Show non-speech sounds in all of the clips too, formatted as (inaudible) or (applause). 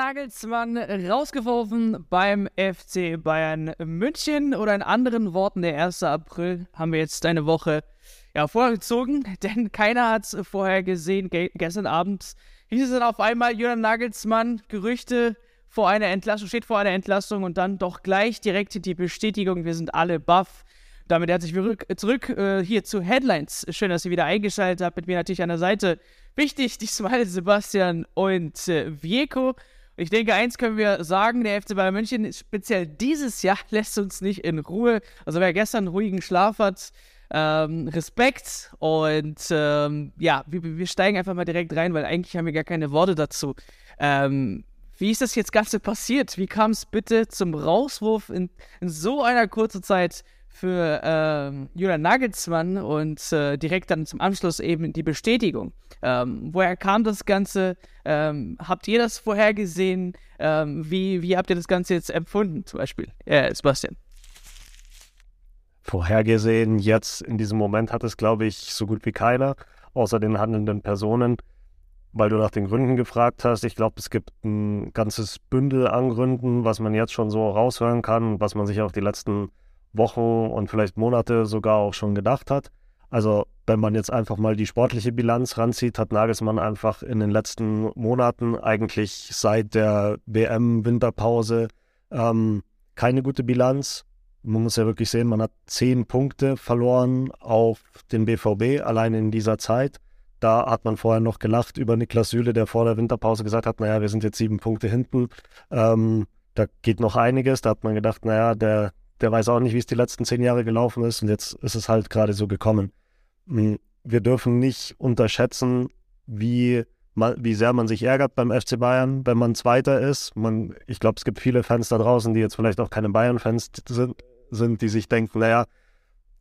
Nagelsmann rausgeworfen beim FC Bayern München oder in anderen Worten, der 1. April haben wir jetzt eine Woche ja, vorgezogen, (laughs) denn keiner hat es vorher gesehen. Ge gestern Abend hieß es dann auf einmal, Julian Nagelsmann, Gerüchte vor einer Entlassung, steht vor einer Entlassung und dann doch gleich direkt die Bestätigung, wir sind alle baff. Damit herzlich zurück, zurück äh, hier zu Headlines. Schön, dass ihr wieder eingeschaltet habt. Mit mir natürlich an der Seite. Wichtig, diesmal Sebastian und äh, Vieko. Ich denke, eins können wir sagen, der FC Bayern München, speziell dieses Jahr, (laughs) lässt uns nicht in Ruhe. Also wer gestern ruhigen Schlaf hat, ähm, Respekt und ähm, ja, wir, wir, steigen einfach mal direkt rein, weil eigentlich haben wir gar keine Worte dazu. Ähm, wie ist das jetzt Ganze passiert? Wie kam es bitte zum Rauswurf in, in so einer kurzen Zeit für ähm, Julian Nagelsmann und äh, direkt dann zum Anschluss eben die Bestätigung. Ähm, woher kam das Ganze? Ähm, habt ihr das vorhergesehen? Ähm, wie, wie habt ihr das Ganze jetzt empfunden, zum Beispiel? Äh, Sebastian. Vorhergesehen, jetzt in diesem Moment hat es, glaube ich, so gut wie keiner, außer den handelnden Personen weil du nach den Gründen gefragt hast. Ich glaube, es gibt ein ganzes Bündel an Gründen, was man jetzt schon so raushören kann, was man sich auch die letzten Wochen und vielleicht Monate sogar auch schon gedacht hat. Also wenn man jetzt einfach mal die sportliche Bilanz ranzieht, hat Nagelsmann einfach in den letzten Monaten eigentlich seit der WM-Winterpause ähm, keine gute Bilanz. Man muss ja wirklich sehen, man hat zehn Punkte verloren auf den BVB allein in dieser Zeit. Da hat man vorher noch gelacht über Niklas Süle, der vor der Winterpause gesagt hat, naja, wir sind jetzt sieben Punkte hinten. Ähm, da geht noch einiges. Da hat man gedacht, naja, der, der weiß auch nicht, wie es die letzten zehn Jahre gelaufen ist. Und jetzt ist es halt gerade so gekommen. Hm, wir dürfen nicht unterschätzen, wie, wie sehr man sich ärgert beim FC Bayern, wenn man Zweiter ist. Man, ich glaube, es gibt viele Fans da draußen, die jetzt vielleicht auch keine Bayern-Fans sind, sind, die sich denken, naja,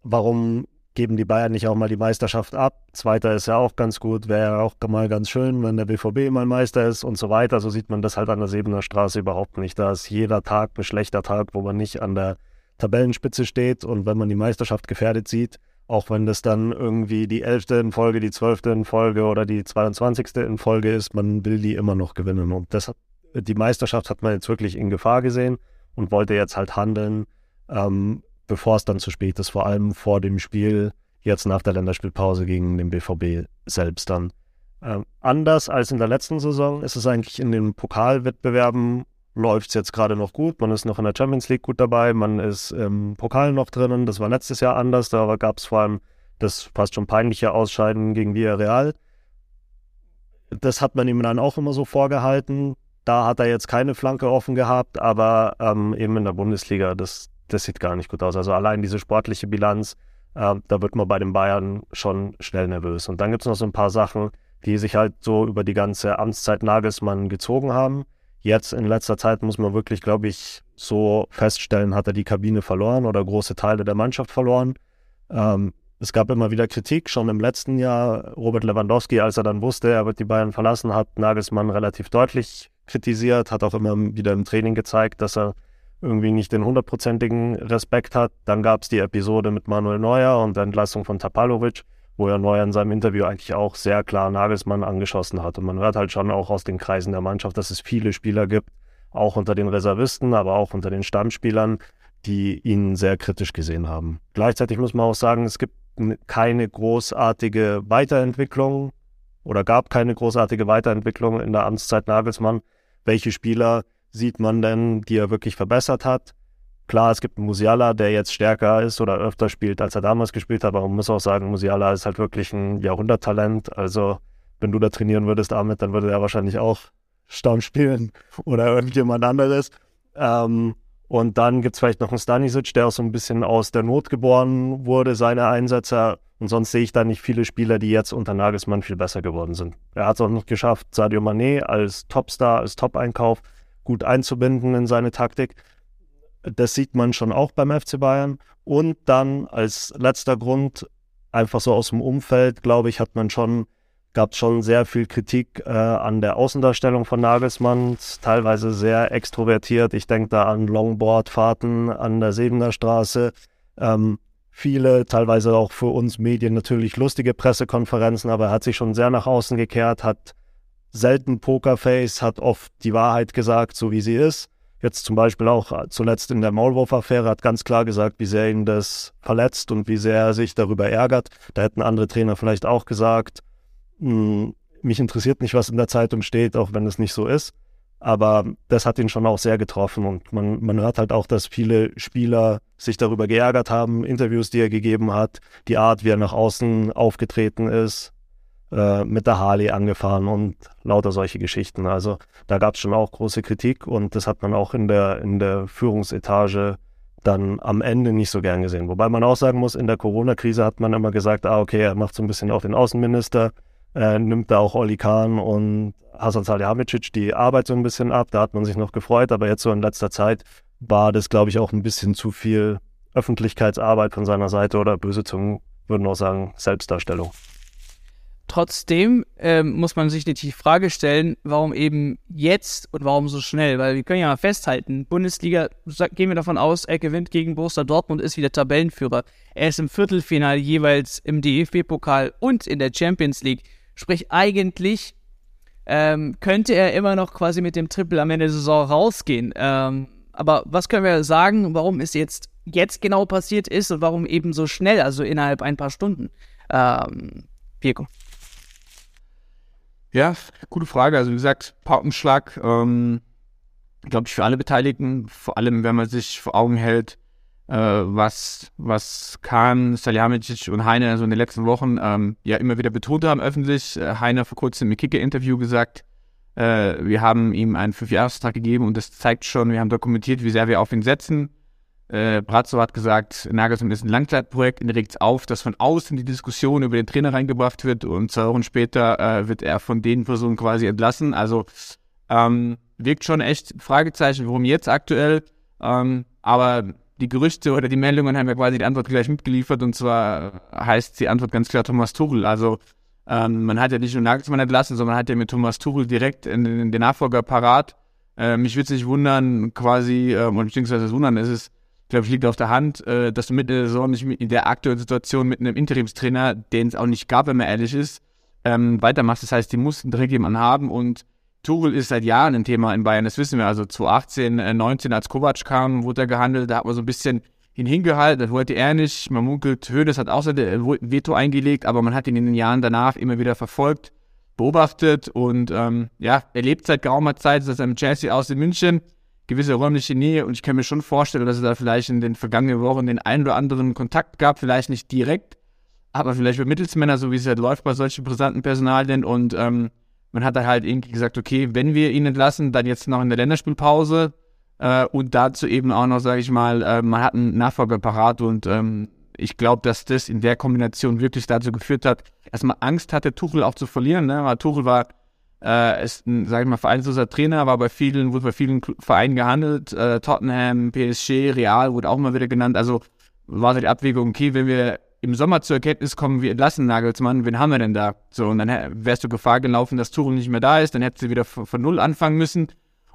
warum geben die Bayern nicht auch mal die Meisterschaft ab. Zweiter ist ja auch ganz gut, wäre ja auch mal ganz schön, wenn der BVB mal Meister ist und so weiter. So sieht man das halt an der Sebener Straße überhaupt nicht. Da ist jeder Tag ein schlechter Tag, wo man nicht an der Tabellenspitze steht und wenn man die Meisterschaft gefährdet sieht, auch wenn das dann irgendwie die elfte in Folge, die zwölfte in Folge oder die 22. in Folge ist, man will die immer noch gewinnen. Und das, die Meisterschaft hat man jetzt wirklich in Gefahr gesehen und wollte jetzt halt handeln. Ähm, bevor es dann zu spät ist, vor allem vor dem Spiel jetzt nach der Länderspielpause gegen den BVB selbst dann. Ähm, anders als in der letzten Saison ist es eigentlich in den Pokalwettbewerben läuft es jetzt gerade noch gut. Man ist noch in der Champions League gut dabei, man ist im Pokal noch drinnen. Das war letztes Jahr anders, da gab es vor allem das fast schon peinliche Ausscheiden gegen Villarreal. Das hat man ihm dann auch immer so vorgehalten. Da hat er jetzt keine Flanke offen gehabt, aber ähm, eben in der Bundesliga, das, das sieht gar nicht gut aus. Also allein diese sportliche Bilanz, äh, da wird man bei den Bayern schon schnell nervös. Und dann gibt es noch so ein paar Sachen, die sich halt so über die ganze Amtszeit Nagelsmann gezogen haben. Jetzt in letzter Zeit muss man wirklich, glaube ich, so feststellen, hat er die Kabine verloren oder große Teile der Mannschaft verloren. Ähm, es gab immer wieder Kritik, schon im letzten Jahr. Robert Lewandowski, als er dann wusste, er wird die Bayern verlassen, hat Nagelsmann relativ deutlich kritisiert, hat auch immer wieder im Training gezeigt, dass er irgendwie nicht den hundertprozentigen Respekt hat. Dann gab es die Episode mit Manuel Neuer und der Entlassung von Tapalovic, wo er Neuer in seinem Interview eigentlich auch sehr klar Nagelsmann angeschossen hat. Und man hört halt schon auch aus den Kreisen der Mannschaft, dass es viele Spieler gibt, auch unter den Reservisten, aber auch unter den Stammspielern, die ihn sehr kritisch gesehen haben. Gleichzeitig muss man auch sagen, es gibt keine großartige Weiterentwicklung oder gab keine großartige Weiterentwicklung in der Amtszeit Nagelsmann. Welche Spieler sieht man denn, die er wirklich verbessert hat. Klar, es gibt einen Musiala, der jetzt stärker ist oder öfter spielt, als er damals gespielt hat, aber man muss auch sagen, Musiala ist halt wirklich ein Jahrhunderttalent. Also, wenn du da trainieren würdest, damit, dann würde er wahrscheinlich auch Stamm spielen (laughs) oder irgendjemand anderes. Ähm, und dann gibt es vielleicht noch einen Stanisic, der auch so ein bisschen aus der Not geboren wurde, seine Einsätze. Und sonst sehe ich da nicht viele Spieler, die jetzt unter Nagelsmann viel besser geworden sind. Er hat es auch noch geschafft, Sadio Mané als Topstar, als Top-Einkauf gut einzubinden in seine Taktik. Das sieht man schon auch beim FC Bayern. Und dann als letzter Grund, einfach so aus dem Umfeld, glaube ich, hat man schon, gab es schon sehr viel Kritik äh, an der Außendarstellung von Nagelsmann, teilweise sehr extrovertiert. Ich denke da an Longboardfahrten an der Sebener Straße. Ähm, viele, teilweise auch für uns Medien natürlich lustige Pressekonferenzen, aber er hat sich schon sehr nach außen gekehrt, hat selten Pokerface, hat oft die Wahrheit gesagt, so wie sie ist. Jetzt zum Beispiel auch äh, zuletzt in der Maulwurf-Affäre hat ganz klar gesagt, wie sehr ihn das verletzt und wie sehr er sich darüber ärgert. Da hätten andere Trainer vielleicht auch gesagt, hm, mich interessiert nicht, was in der Zeitung steht, auch wenn es nicht so ist. Aber das hat ihn schon auch sehr getroffen und man, man hört halt auch, dass viele Spieler sich darüber geärgert haben, Interviews, die er gegeben hat, die Art, wie er nach außen aufgetreten ist, äh, mit der Harley angefahren und lauter solche Geschichten. Also da gab es schon auch große Kritik und das hat man auch in der, in der Führungsetage dann am Ende nicht so gern gesehen. Wobei man auch sagen muss, in der Corona-Krise hat man immer gesagt, ah, okay, er macht so ein bisschen auch den Außenminister, äh, nimmt da auch Oli Kahn und Hasan Salihamidzic die Arbeit so ein bisschen ab. Da hat man sich noch gefreut, aber jetzt so in letzter Zeit war das, glaube ich, auch ein bisschen zu viel Öffentlichkeitsarbeit von seiner Seite oder böse Zungen würden auch sagen, Selbstdarstellung. Trotzdem ähm, muss man sich die Frage stellen, warum eben jetzt und warum so schnell? Weil wir können ja mal festhalten, Bundesliga, gehen wir davon aus, er gewinnt gegen Borussia Dortmund, ist wieder Tabellenführer. Er ist im Viertelfinale jeweils im DFB-Pokal und in der Champions League. Sprich, eigentlich ähm, könnte er immer noch quasi mit dem Triple am Ende der Saison rausgehen. Ähm, aber was können wir sagen, warum es jetzt, jetzt genau passiert ist und warum eben so schnell, also innerhalb ein paar Stunden? Ähm, Pirko. Ja, gute Frage. Also wie gesagt, Paukenschlag, ähm, glaube ich, für alle Beteiligten, vor allem wenn man sich vor Augen hält, äh, was, was Kahn, Salihamidzic und Heine so in den letzten Wochen ähm, ja immer wieder betont haben öffentlich. Äh, Heine vor kurzem im Kicker-Interview gesagt, äh, wir haben ihm einen Fünfjahresvertrag gegeben und das zeigt schon, wir haben dokumentiert, wie sehr wir auf ihn setzen. Äh, Brazzo hat gesagt, Nagelsmann ist ein Langzeitprojekt, ihn regt es auf, dass von außen die Diskussion über den Trainer reingebracht wird und zwei Wochen später äh, wird er von den Personen quasi entlassen. Also ähm, wirkt schon echt Fragezeichen, warum jetzt aktuell. Ähm, aber die Gerüchte oder die Meldungen haben ja quasi die Antwort gleich mitgeliefert und zwar heißt die Antwort ganz klar Thomas Tuchel. Also ähm, man hat ja nicht nur Nagelsmann entlassen, sondern man hat ja mit Thomas Tuchel direkt in, in den Nachfolger parat. Äh, mich würde es nicht wundern, quasi, äh, beziehungsweise wundern, es ist, glaube ich, liegt auf der Hand, äh, dass du mit der Saison nicht in der aktuellen Situation mit einem Interimstrainer, den es auch nicht gab, wenn man ehrlich ist, ähm, weitermachst. Das heißt, die mussten direkt jemanden haben und Tuchel ist seit Jahren ein Thema in Bayern, das wissen wir. Also 2018, äh, 19, als Kovac kam, wurde er gehandelt, da hat man so ein bisschen ihn hingehalten, das wollte er nicht. Man munkelt, Hönes hat auch sein äh, Veto eingelegt, aber man hat ihn in den Jahren danach immer wieder verfolgt, beobachtet und ähm, ja, er lebt seit geraumer Zeit, dass er im Chelsea aus in München, gewisse räumliche Nähe und ich kann mir schon vorstellen, dass er da vielleicht in den vergangenen Wochen den einen oder anderen Kontakt gab, vielleicht nicht direkt, aber vielleicht mit Mittelsmänner, so wie es halt läuft bei solchen brisanten Personalien und ähm, man hat da halt irgendwie gesagt, okay, wenn wir ihn entlassen, dann jetzt noch in der Länderspielpause äh, und dazu eben auch noch, sage ich mal, äh, man hat einen Nachfolger parat und ähm, ich glaube, dass das in der Kombination wirklich dazu geführt hat, erstmal Angst hatte, Tuchel auch zu verlieren, ne? weil Tuchel war äh, ist ein, sag ich mal, vereinsloser Trainer, war bei vielen, wurde bei vielen Vereinen gehandelt, äh, Tottenham, PSG, Real wurde auch mal wieder genannt, also war die Abwägung, okay, wenn wir im Sommer zur Erkenntnis kommen, wir entlassen Nagelsmann, wen haben wir denn da? So, und dann wärst du Gefahr gelaufen, dass Tuchel nicht mehr da ist, dann hättest du wieder von, von Null anfangen müssen.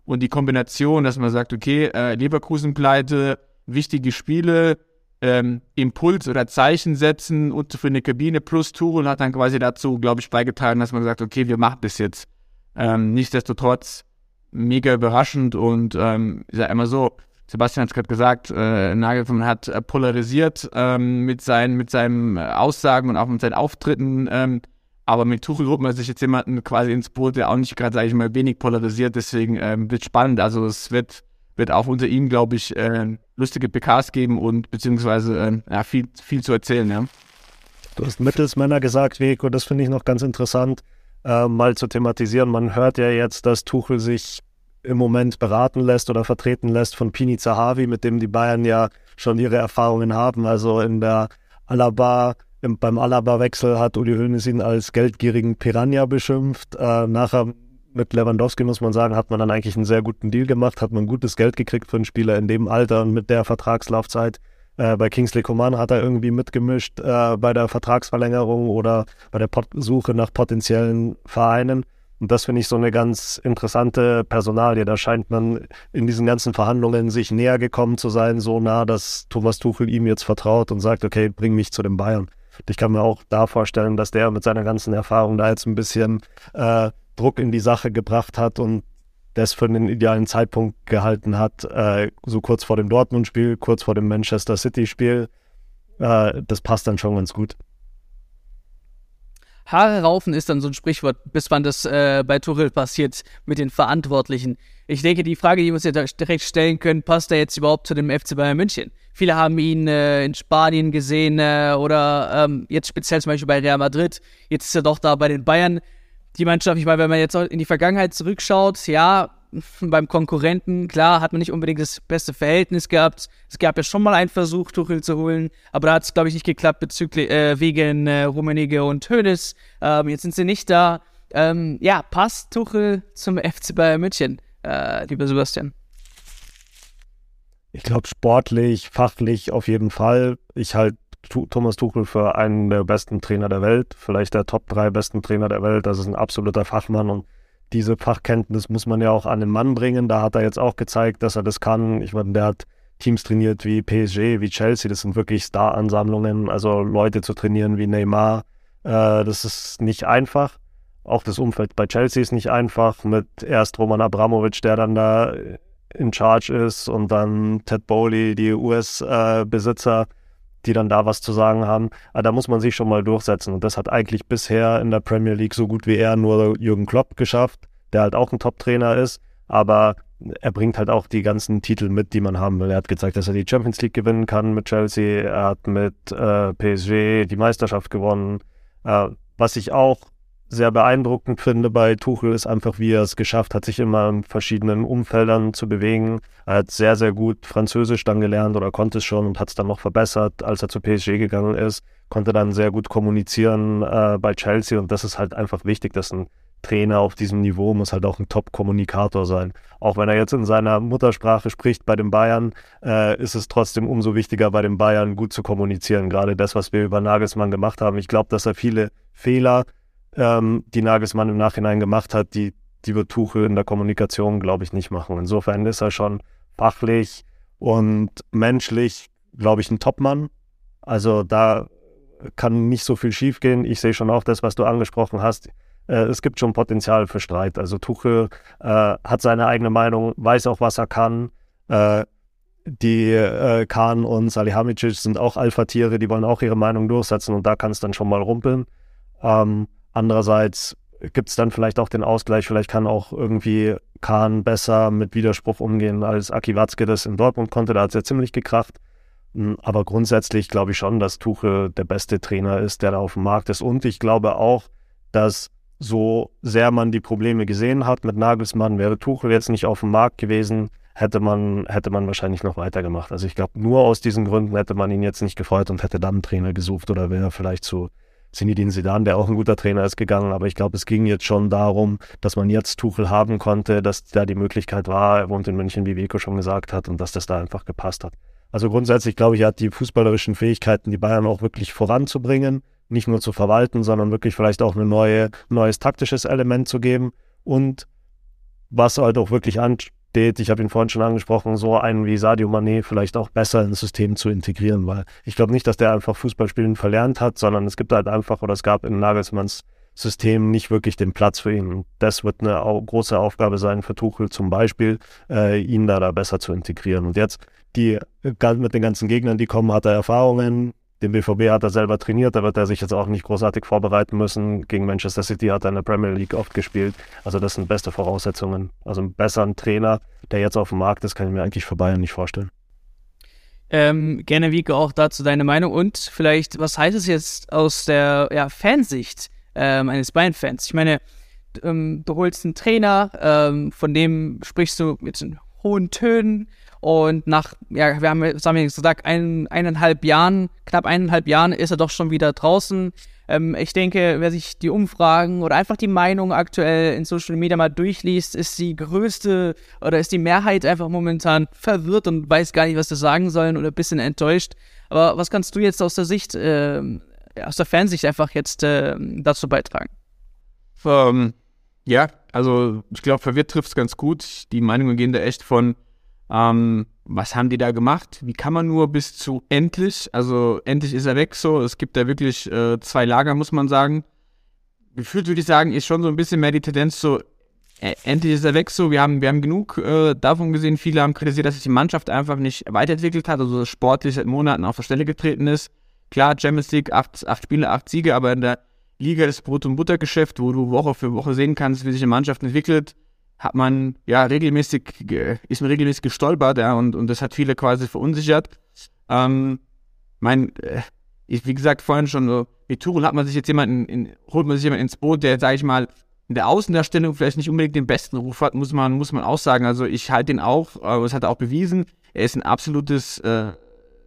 Und die Kombination, dass man sagt, okay, äh, Leverkusen-Pleite, wichtige Spiele, ähm, Impuls oder Zeichen setzen und für eine Kabine plus Tuchel hat dann quasi dazu, glaube ich, beigetragen, dass man gesagt, okay, wir machen das jetzt. Ähm, nichtsdestotrotz mega überraschend und ähm, ich sag immer so, Sebastian hat es gerade gesagt, äh, Nagelsmann hat äh, polarisiert ähm, mit, seinen, mit seinen Aussagen und auch mit seinen Auftritten. Ähm, aber mit Tuchel holt man sich jetzt jemanden quasi ins Boot, der auch nicht gerade, sage ich mal, wenig polarisiert. Deswegen ähm, wird spannend. Also es wird, wird auch unter ihm, glaube ich, äh, lustige PKs geben und beziehungsweise äh, ja, viel, viel zu erzählen. Ja. Du hast Mittelsmänner gesagt, Weg, und das finde ich noch ganz interessant, äh, mal zu thematisieren. Man hört ja jetzt, dass Tuchel sich im Moment beraten lässt oder vertreten lässt von Pini Zahavi, mit dem die Bayern ja schon ihre Erfahrungen haben. Also in der Alaba, im, beim Alaba-Wechsel hat Uli Hoeneß ihn als geldgierigen Piranha beschimpft. Äh, nachher mit Lewandowski, muss man sagen, hat man dann eigentlich einen sehr guten Deal gemacht, hat man gutes Geld gekriegt für einen Spieler in dem Alter und mit der Vertragslaufzeit. Äh, bei Kingsley Coman hat er irgendwie mitgemischt äh, bei der Vertragsverlängerung oder bei der Pot Suche nach potenziellen Vereinen. Und das finde ich so eine ganz interessante Personalie. Da scheint man in diesen ganzen Verhandlungen sich näher gekommen zu sein, so nah, dass Thomas Tuchel ihm jetzt vertraut und sagt, okay, bring mich zu den Bayern. Ich kann mir auch da vorstellen, dass der mit seiner ganzen Erfahrung da jetzt ein bisschen äh, Druck in die Sache gebracht hat und das für den idealen Zeitpunkt gehalten hat, äh, so kurz vor dem Dortmund-Spiel, kurz vor dem Manchester City-Spiel. Äh, das passt dann schon ganz gut. Haare raufen ist dann so ein Sprichwort, bis wann das äh, bei Tuchel passiert mit den Verantwortlichen. Ich denke, die Frage, die wir uns jetzt direkt stellen können, passt er jetzt überhaupt zu dem FC Bayern München? Viele haben ihn äh, in Spanien gesehen äh, oder ähm, jetzt speziell zum Beispiel bei Real Madrid. Jetzt ist er doch da bei den Bayern. Die Mannschaft, ich meine, wenn man jetzt in die Vergangenheit zurückschaut, ja, beim Konkurrenten, klar, hat man nicht unbedingt das beste Verhältnis gehabt. Es gab ja schon mal einen Versuch, Tuchel zu holen, aber da hat es, glaube ich, nicht geklappt bezüglich äh, wegen äh, Rummenigge und Hönes. Ähm, jetzt sind sie nicht da. Ähm, ja, passt Tuchel zum (laughs) FC Bayern München, äh, lieber Sebastian? Ich glaube, sportlich, fachlich auf jeden Fall. Ich halte Thomas Tuchel für einen der besten Trainer der Welt, vielleicht der Top 3 besten Trainer der Welt. Das ist ein absoluter Fachmann und diese Fachkenntnis muss man ja auch an den Mann bringen. Da hat er jetzt auch gezeigt, dass er das kann. Ich meine, der hat Teams trainiert wie PSG, wie Chelsea. Das sind wirklich Star-Ansammlungen. Also Leute zu trainieren wie Neymar, äh, das ist nicht einfach. Auch das Umfeld bei Chelsea ist nicht einfach. Mit erst Roman Abramovic, der dann da in Charge ist und dann Ted Bowley, die US-Besitzer, äh, die dann da was zu sagen haben. Aber da muss man sich schon mal durchsetzen. Und das hat eigentlich bisher in der Premier League so gut wie er nur Jürgen Klopp geschafft, der halt auch ein Top-Trainer ist. Aber er bringt halt auch die ganzen Titel mit, die man haben will. Er hat gezeigt, dass er die Champions League gewinnen kann mit Chelsea. Er hat mit äh, PSG die Meisterschaft gewonnen. Äh, was ich auch sehr beeindruckend finde bei Tuchel, ist einfach, wie er es geschafft hat, sich immer in verschiedenen Umfeldern zu bewegen. Er hat sehr, sehr gut Französisch dann gelernt oder konnte es schon und hat es dann noch verbessert, als er zu PSG gegangen ist. Konnte dann sehr gut kommunizieren äh, bei Chelsea und das ist halt einfach wichtig, dass ein Trainer auf diesem Niveau muss halt auch ein Top-Kommunikator sein. Auch wenn er jetzt in seiner Muttersprache spricht bei den Bayern, äh, ist es trotzdem umso wichtiger, bei den Bayern gut zu kommunizieren. Gerade das, was wir über Nagelsmann gemacht haben. Ich glaube, dass er viele Fehler ähm, die Nagelsmann im Nachhinein gemacht hat, die, die wird Tuchel in der Kommunikation, glaube ich, nicht machen. Insofern ist er schon fachlich und menschlich, glaube ich, ein Topmann. Also da kann nicht so viel schiefgehen. Ich sehe schon auch das, was du angesprochen hast. Äh, es gibt schon Potenzial für Streit. Also Tuchel äh, hat seine eigene Meinung, weiß auch, was er kann. Äh, die äh, Kahn und Salihamidzic sind auch Alpha-Tiere, die wollen auch ihre Meinung durchsetzen und da kann es dann schon mal rumpeln. Ähm, Andererseits gibt es dann vielleicht auch den Ausgleich, vielleicht kann auch irgendwie Kahn besser mit Widerspruch umgehen, als Aki Watzke das in Dortmund konnte. Da hat es ja ziemlich gekracht. Hm, aber grundsätzlich glaube ich schon, dass Tuchel der beste Trainer ist, der da auf dem Markt ist. Und ich glaube auch, dass so sehr man die Probleme gesehen hat mit Nagelsmann, wäre Tuchel jetzt nicht auf dem Markt gewesen, hätte man, hätte man wahrscheinlich noch weitergemacht. Also ich glaube, nur aus diesen Gründen hätte man ihn jetzt nicht gefreut und hätte dann einen Trainer gesucht oder wäre vielleicht zu Zinedine Zidane, der auch ein guter Trainer ist, gegangen. Aber ich glaube, es ging jetzt schon darum, dass man jetzt Tuchel haben konnte, dass da die Möglichkeit war, er wohnt in München, wie Vico schon gesagt hat, und dass das da einfach gepasst hat. Also grundsätzlich glaube ich, er hat die fußballerischen Fähigkeiten, die Bayern auch wirklich voranzubringen, nicht nur zu verwalten, sondern wirklich vielleicht auch ein neue, neues taktisches Element zu geben und was halt auch wirklich an, steht, ich habe ihn vorhin schon angesprochen, so einen wie Sadio Mané vielleicht auch besser ins System zu integrieren, weil ich glaube nicht, dass der einfach Fußballspielen verlernt hat, sondern es gibt halt einfach oder es gab in Nagelsmanns System nicht wirklich den Platz für ihn. Das wird eine große Aufgabe sein für Tuchel zum Beispiel, äh, ihn da, da besser zu integrieren. Und jetzt die äh, mit den ganzen Gegnern, die kommen, hat er Erfahrungen, den BVB hat er selber trainiert, da wird er sich jetzt auch nicht großartig vorbereiten müssen. Gegen Manchester City hat er in der Premier League oft gespielt. Also das sind beste Voraussetzungen. Also einen besseren Trainer, der jetzt auf dem Markt ist, kann ich mir eigentlich für Bayern nicht vorstellen. Ähm, gerne, Wieke, auch dazu deine Meinung und vielleicht, was heißt es jetzt aus der ja, Fansicht ähm, eines Bayern-Fans? Ich meine, ähm, du holst einen Trainer, ähm, von dem sprichst du jetzt in hohen Tönen, und nach, ja, wir haben, haben wir gesagt, ein, eineinhalb Jahren, knapp eineinhalb Jahren ist er doch schon wieder draußen. Ähm, ich denke, wer sich die Umfragen oder einfach die Meinung aktuell in Social Media mal durchliest, ist die größte oder ist die Mehrheit einfach momentan verwirrt und weiß gar nicht, was sie sagen sollen oder ein bisschen enttäuscht. Aber was kannst du jetzt aus der Sicht, äh, aus der Fansicht einfach jetzt äh, dazu beitragen? Um, ähm, ja, also ich glaube, verwirrt trifft es ganz gut. Die Meinungen gehen da echt von ähm, was haben die da gemacht? Wie kann man nur bis zu endlich, also endlich ist er weg so, es gibt da wirklich äh, zwei Lager, muss man sagen. gefühlt würde ich sagen, ist schon so ein bisschen mehr die Tendenz so, äh, endlich ist er weg so, wir haben, wir haben genug äh, davon gesehen, viele haben kritisiert, dass sich die Mannschaft einfach nicht weiterentwickelt hat, also sportlich seit Monaten auf der Stelle getreten ist. Klar, Champions League, acht, acht Spiele, acht Siege, aber in der Liga des Brot- und Buttergeschäft, wo du Woche für Woche sehen kannst, wie sich eine Mannschaft entwickelt, hat man ja regelmäßig, ist man regelmäßig gestolpert, ja, und, und das hat viele quasi verunsichert. Ähm, mein, äh, ich, wie gesagt, vorhin schon so, mit Tuchel hat man sich jetzt jemanden, in, holt man sich jemanden ins Boot, der, sag ich mal, in der Außendarstellung vielleicht nicht unbedingt den besten Ruf hat, muss man, muss man auch sagen. Also ich halte ihn auch, aber das hat er auch bewiesen. Er ist ein absolutes äh,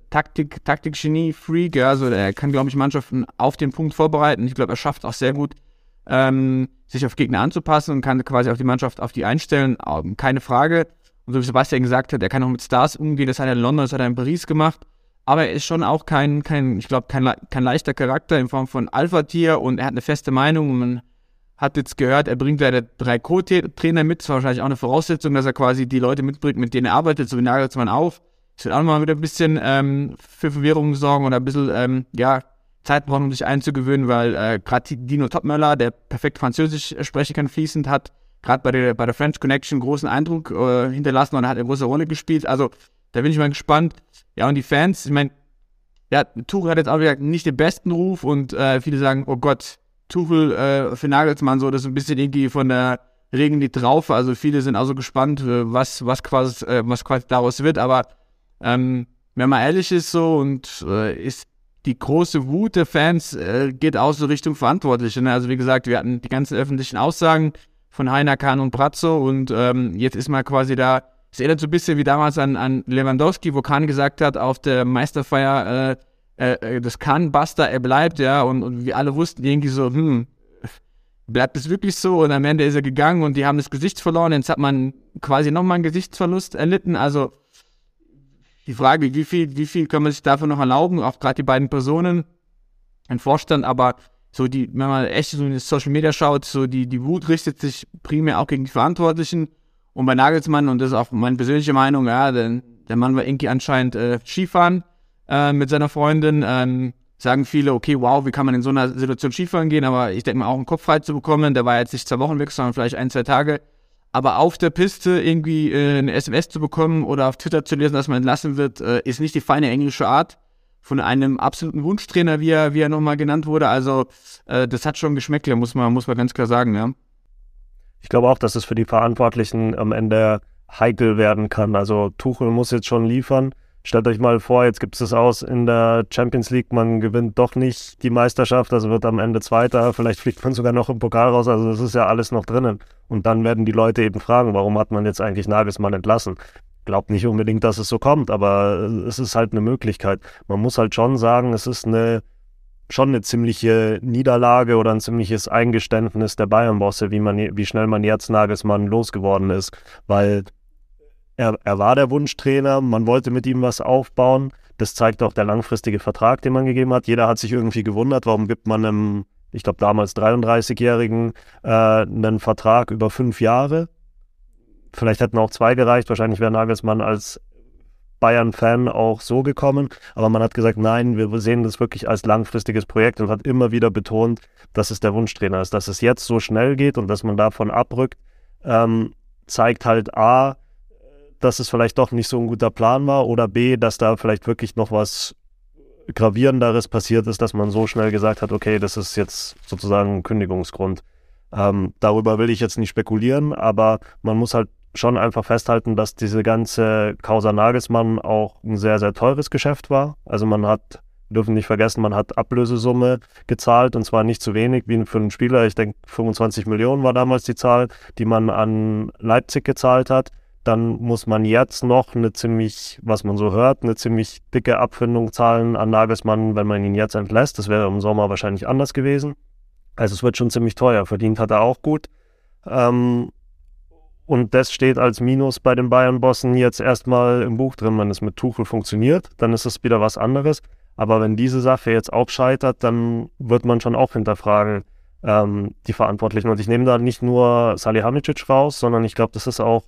Taktik, Taktik-Genie-Freak, ja, also er kann, glaube ich, Mannschaften auf den Punkt vorbereiten. Ich glaube, er schafft auch sehr gut, ähm, sich auf Gegner anzupassen und kann quasi auf die Mannschaft auf die einstellen, keine Frage. Und so wie Sebastian gesagt hat, er kann auch mit Stars umgehen, das hat er in London, das hat er in Paris gemacht. Aber er ist schon auch kein, kein ich glaube, kein, kein leichter Charakter in Form von Alpha-Tier und er hat eine feste Meinung und man hat jetzt gehört, er bringt leider drei Co-Trainer mit. Das war wahrscheinlich auch eine Voraussetzung, dass er quasi die Leute mitbringt, mit denen er arbeitet, so wie Nagelsmann auf. Wird auch mal wieder ein bisschen ähm, für Verwirrung sorgen oder ein bisschen, ähm, ja, Zeit brauchen, um sich einzugewöhnen, weil äh, gerade Dino Topmöller, der perfekt Französisch sprechen kann, fließend hat, gerade bei der, bei der French Connection großen Eindruck äh, hinterlassen und hat eine große Rolle gespielt. Also da bin ich mal gespannt. Ja, und die Fans, ich meine, ja, Tuchel hat jetzt auch wieder nicht den besten Ruf und äh, viele sagen, oh Gott, Tuchel äh, für Nagelsmann so, das ist ein bisschen irgendwie von der Regen die Traufe. Also viele sind also gespannt, äh, was, was quasi, äh, was quasi daraus wird. Aber ähm, wenn man ehrlich ist so und äh, ist die große Wut der Fans äh, geht auch so Richtung Verantwortliche. Ne? Also wie gesagt, wir hatten die ganzen öffentlichen Aussagen von Heiner, Kahn und Brazzo und ähm, jetzt ist man quasi da. Es erinnert so ein bisschen wie damals an, an Lewandowski, wo Kahn gesagt hat auf der Meisterfeier, äh, äh, das Kahn Buster, er bleibt, ja, und, und wir alle wussten irgendwie so, hm, bleibt es wirklich so? Und am Ende ist er gegangen und die haben das Gesicht verloren. Jetzt hat man quasi nochmal einen Gesichtsverlust erlitten. Also die Frage, wie viel, wie viel kann man sich dafür noch erlauben, auch gerade die beiden Personen, ein Vorstand, aber so die, wenn man echt so in die Social Media schaut, so die, die Wut richtet sich primär auch gegen die Verantwortlichen. Und bei Nagelsmann, und das ist auch meine persönliche Meinung, ja, denn der Mann war irgendwie anscheinend äh, Skifahren äh, mit seiner Freundin. Ähm, sagen viele, okay, wow, wie kann man in so einer Situation Skifahren gehen? Aber ich denke mal, auch einen Kopf frei zu bekommen, der war jetzt nicht zwei Wochen weg, sondern vielleicht ein, zwei Tage aber auf der Piste irgendwie äh, eine SMS zu bekommen oder auf Twitter zu lesen, dass man entlassen wird, äh, ist nicht die feine englische Art von einem absoluten Wunschtrainer, wie er, wie er nochmal genannt wurde. Also äh, das hat schon Geschmäckle, muss man, muss man ganz klar sagen, ja. Ich glaube auch, dass es für die Verantwortlichen am Ende heikel werden kann. Also Tuchel muss jetzt schon liefern. Stellt euch mal vor, jetzt gibt es das aus in der Champions League, man gewinnt doch nicht die Meisterschaft, also wird am Ende Zweiter, vielleicht fliegt man sogar noch im Pokal raus, also das ist ja alles noch drinnen. Und dann werden die Leute eben fragen, warum hat man jetzt eigentlich Nagelsmann entlassen? Glaubt nicht unbedingt, dass es so kommt, aber es ist halt eine Möglichkeit. Man muss halt schon sagen, es ist eine schon eine ziemliche Niederlage oder ein ziemliches Eingeständnis der Bayern-Bosse, wie, wie schnell man jetzt Nagelsmann losgeworden ist, weil er, er war der Wunschtrainer, man wollte mit ihm was aufbauen. Das zeigt auch der langfristige Vertrag, den man gegeben hat. Jeder hat sich irgendwie gewundert, warum gibt man einem, ich glaube damals 33-Jährigen, äh, einen Vertrag über fünf Jahre. Vielleicht hätten auch zwei gereicht. Wahrscheinlich wäre Nagelsmann als Bayern-Fan auch so gekommen. Aber man hat gesagt, nein, wir sehen das wirklich als langfristiges Projekt und hat immer wieder betont, dass es der Wunschtrainer ist. Dass es jetzt so schnell geht und dass man davon abrückt, ähm, zeigt halt A, dass es vielleicht doch nicht so ein guter Plan war oder B, dass da vielleicht wirklich noch was gravierenderes passiert ist, dass man so schnell gesagt hat, okay, das ist jetzt sozusagen ein Kündigungsgrund. Ähm, darüber will ich jetzt nicht spekulieren, aber man muss halt schon einfach festhalten, dass diese ganze Causa Nagelsmann auch ein sehr, sehr teures Geschäft war. Also man hat, dürfen nicht vergessen, man hat Ablösesumme gezahlt und zwar nicht zu wenig wie für einen Spieler. Ich denke, 25 Millionen war damals die Zahl, die man an Leipzig gezahlt hat dann muss man jetzt noch eine ziemlich, was man so hört, eine ziemlich dicke Abfindung zahlen an Nagelsmann, wenn man ihn jetzt entlässt. Das wäre im Sommer wahrscheinlich anders gewesen. Also es wird schon ziemlich teuer. Verdient hat er auch gut. Ähm, und das steht als Minus bei den Bayern-Bossen jetzt erstmal im Buch drin. Wenn es mit Tuchel funktioniert, dann ist es wieder was anderes. Aber wenn diese Sache jetzt auch scheitert, dann wird man schon auch hinterfragen, ähm, die Verantwortlichen. Und ich nehme da nicht nur Salihamidzic raus, sondern ich glaube, das ist auch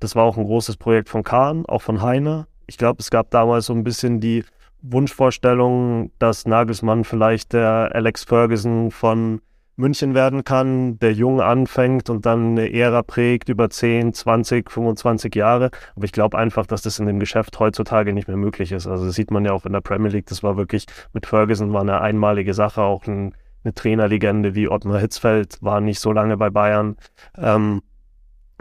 das war auch ein großes Projekt von Kahn, auch von Heine. Ich glaube, es gab damals so ein bisschen die Wunschvorstellung, dass Nagelsmann vielleicht der Alex Ferguson von München werden kann, der jung anfängt und dann eine Ära prägt über 10, 20, 25 Jahre. Aber ich glaube einfach, dass das in dem Geschäft heutzutage nicht mehr möglich ist. Also das sieht man ja auch in der Premier League. Das war wirklich mit Ferguson war eine einmalige Sache. Auch ein, eine Trainerlegende wie Ottmar Hitzfeld war nicht so lange bei Bayern. Ähm,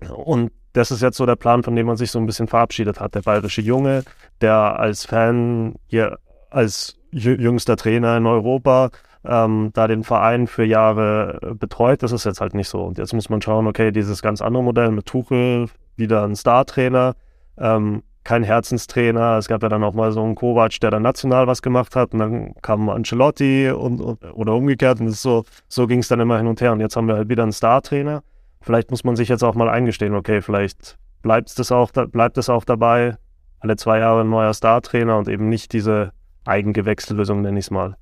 und das ist jetzt so der Plan, von dem man sich so ein bisschen verabschiedet hat. Der bayerische Junge, der als Fan hier als jüngster Trainer in Europa ähm, da den Verein für Jahre äh, betreut. Das ist jetzt halt nicht so. Und jetzt muss man schauen, okay, dieses ganz andere Modell mit Tuchel, wieder ein Star-Trainer, ähm, kein Herzenstrainer. Es gab ja dann auch mal so einen Kovac, der dann national was gemacht hat und dann kam Ancelotti und, oder umgekehrt und so, so ging es dann immer hin und her. Und jetzt haben wir halt wieder einen Star-Trainer. Vielleicht muss man sich jetzt auch mal eingestehen, okay, vielleicht bleibt es auch, bleibt es auch dabei, alle zwei Jahre ein neuer Star-Trainer und eben nicht diese Eigengewechsellösung, nenne ich es mal.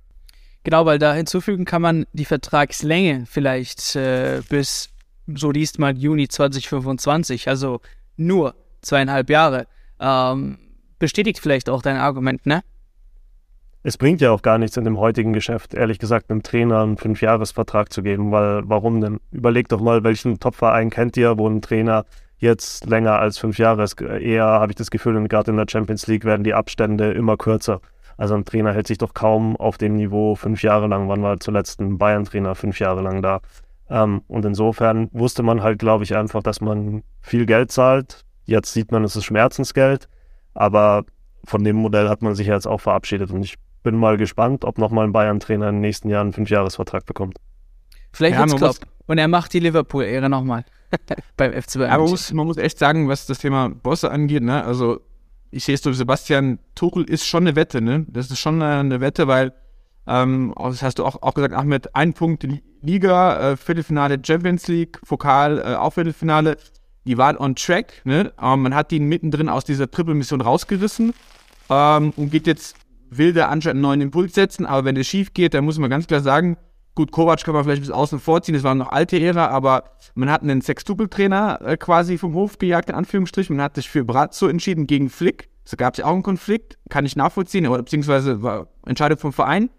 Genau, weil da hinzufügen kann man die Vertragslänge vielleicht äh, bis, so liest man, Juni 2025, also nur zweieinhalb Jahre. Ähm, bestätigt vielleicht auch dein Argument, ne? Es bringt ja auch gar nichts in dem heutigen Geschäft, ehrlich gesagt, einem Trainer einen Fünfjahresvertrag zu geben, weil warum denn? Überlegt doch mal, welchen Topverein kennt ihr, wo ein Trainer jetzt länger als fünf Jahre ist. Eher habe ich das Gefühl, gerade in der Champions League werden die Abstände immer kürzer. Also ein Trainer hält sich doch kaum auf dem Niveau fünf Jahre lang. Wann war zuletzt ein Bayern-Trainer fünf Jahre lang da? Ähm, und insofern wusste man halt, glaube ich, einfach, dass man viel Geld zahlt. Jetzt sieht man, es ist Schmerzensgeld. Aber von dem Modell hat man sich jetzt auch verabschiedet. Und ich bin mal gespannt, ob nochmal ein Bayern-Trainer in den nächsten Jahren einen Fünfjahresvertrag bekommt. Vielleicht ja, wird's Klopp. Und er macht die Liverpool-Ehre nochmal (laughs) beim FC Bayern. Aber man muss, man muss echt sagen, was das Thema Bosse angeht, ne? Also ich sehe es so, Sebastian Tuchel ist schon eine Wette, ne? Das ist schon eine Wette, weil, ähm, das hast du auch, auch gesagt, Ahmed, ein Punkt Liga, äh, Viertelfinale Champions League, Pokal, äh, auch Viertelfinale, die waren on track, ne? Ähm, man hat die mittendrin aus dieser Triple-Mission rausgerissen ähm, und geht jetzt, will der anscheinend einen neuen Impuls setzen, aber wenn es schief geht, dann muss man ganz klar sagen, Gut, Kovac kann man vielleicht bis außen vorziehen, das war noch alte Ära, aber man hat einen Sextupel-Trainer äh, quasi vom Hof gejagt, in Anführungsstrichen. Man hat sich für Brazzo entschieden gegen Flick. So gab es ja auch einen Konflikt, kann ich nachvollziehen, oder beziehungsweise war Entscheidung vom Verein.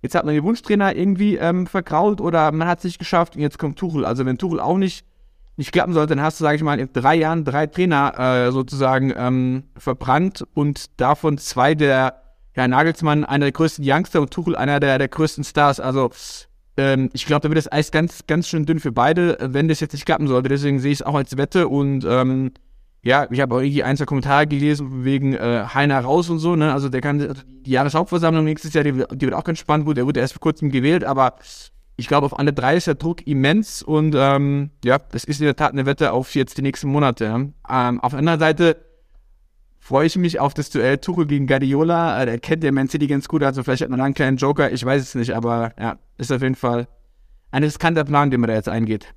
Jetzt hat man den Wunschtrainer irgendwie ähm, vergrault oder man hat es nicht geschafft und jetzt kommt Tuchel. Also wenn Tuchel auch nicht, nicht klappen sollte, dann hast du, sage ich mal, in drei Jahren drei Trainer äh, sozusagen ähm, verbrannt und davon zwei der, ja, Nagelsmann einer der größten Youngster und Tuchel einer der, der größten Stars. Also ähm, ich glaube, da wird das Eis ganz, ganz schön dünn für beide, wenn das jetzt nicht klappen sollte. Deswegen sehe ich es auch als Wette und ähm, ja, ich habe auch irgendwie ein, zwei Kommentare gelesen wegen äh, Heiner raus und so, ne? Also der kann also die Jahreshauptversammlung nächstes Jahr, die, die, wird auch ganz spannend, gut, der wurde erst vor kurzem gewählt, aber ich glaube, auf alle drei ist der Druck immens und ähm, ja, das ist in der Tat eine Wette auf jetzt die nächsten Monate. Ähm, auf der anderen Seite freue ich mich auf das Duell Tuchel gegen Guardiola. Äh, der kennt der Man City ganz gut, also vielleicht hat man einen kleinen Joker, ich weiß es nicht, aber ja, ist auf jeden Fall ein riskanter Plan, den man da jetzt eingeht.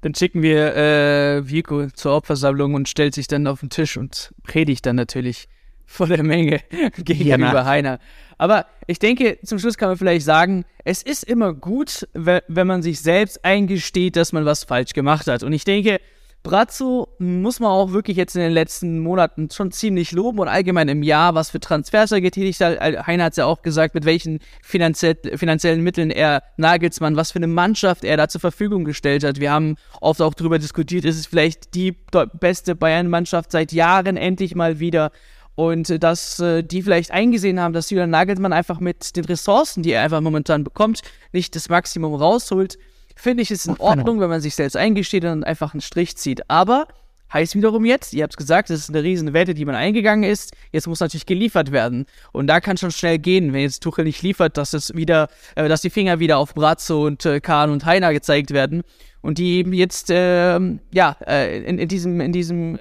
Dann schicken wir äh, Vico zur Opfersammlung und stellt sich dann auf den Tisch und predigt dann natürlich vor der Menge (laughs) gegenüber ja, Heiner. Aber ich denke, zum Schluss kann man vielleicht sagen, es ist immer gut, wenn man sich selbst eingesteht, dass man was falsch gemacht hat. Und ich denke, Brazzo muss man auch wirklich jetzt in den letzten Monaten schon ziemlich loben und allgemein im Jahr, was für Transfers er getätigt hat. Heiner hat es ja auch gesagt, mit welchen finanziell, finanziellen Mitteln er Nagelsmann, was für eine Mannschaft er da zur Verfügung gestellt hat. Wir haben oft auch darüber diskutiert, ist es vielleicht die beste Bayern-Mannschaft seit Jahren endlich mal wieder. Und dass äh, die vielleicht eingesehen haben, dass Julian Nagelsmann einfach mit den Ressourcen, die er einfach momentan bekommt, nicht das Maximum rausholt finde ich es in Ordnung, wenn man sich selbst eingesteht und einfach einen Strich zieht. Aber heißt wiederum jetzt, ihr habt es gesagt, das ist eine riesen Wette, die man eingegangen ist. Jetzt muss natürlich geliefert werden. Und da kann schon schnell gehen, wenn jetzt Tuchel nicht liefert, dass es wieder, äh, dass die Finger wieder auf Brazzo und äh, Kahn und Heiner gezeigt werden. Und die eben jetzt, äh, ja, äh, in, in diesem, in diesem äh,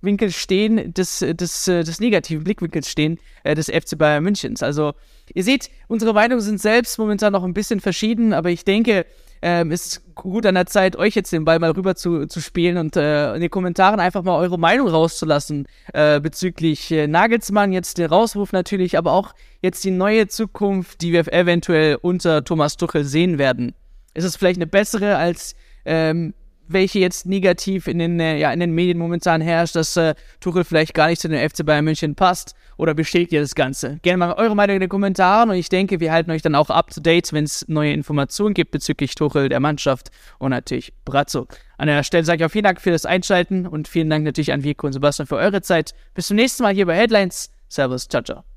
Winkel stehen, des, des, äh, des negativen Blickwinkels stehen, äh, des FC Bayern Münchens. Also, ihr seht, unsere Meinungen sind selbst momentan noch ein bisschen verschieden, aber ich denke, ähm, ist gut an der Zeit, euch jetzt den Ball mal rüber zu, zu spielen und äh, in den Kommentaren einfach mal eure Meinung rauszulassen äh, bezüglich äh, Nagelsmann, jetzt den Rauswurf natürlich, aber auch jetzt die neue Zukunft, die wir eventuell unter Thomas Tuchel sehen werden. Ist es vielleicht eine bessere als ähm, welche jetzt negativ in den, äh, ja, in den Medien momentan herrscht, dass äh, Tuchel vielleicht gar nicht zu den FC Bayern München passt? Oder bestätigt ihr das Ganze? Gerne mal eure Meinung in den Kommentaren und ich denke, wir halten euch dann auch up to date, wenn es neue Informationen gibt bezüglich Tuchel, der Mannschaft und natürlich Brazzo. An der Stelle sage ich auch vielen Dank für das Einschalten und vielen Dank natürlich an Vico und Sebastian für eure Zeit. Bis zum nächsten Mal hier bei Headlines. Servus, ciao, ciao.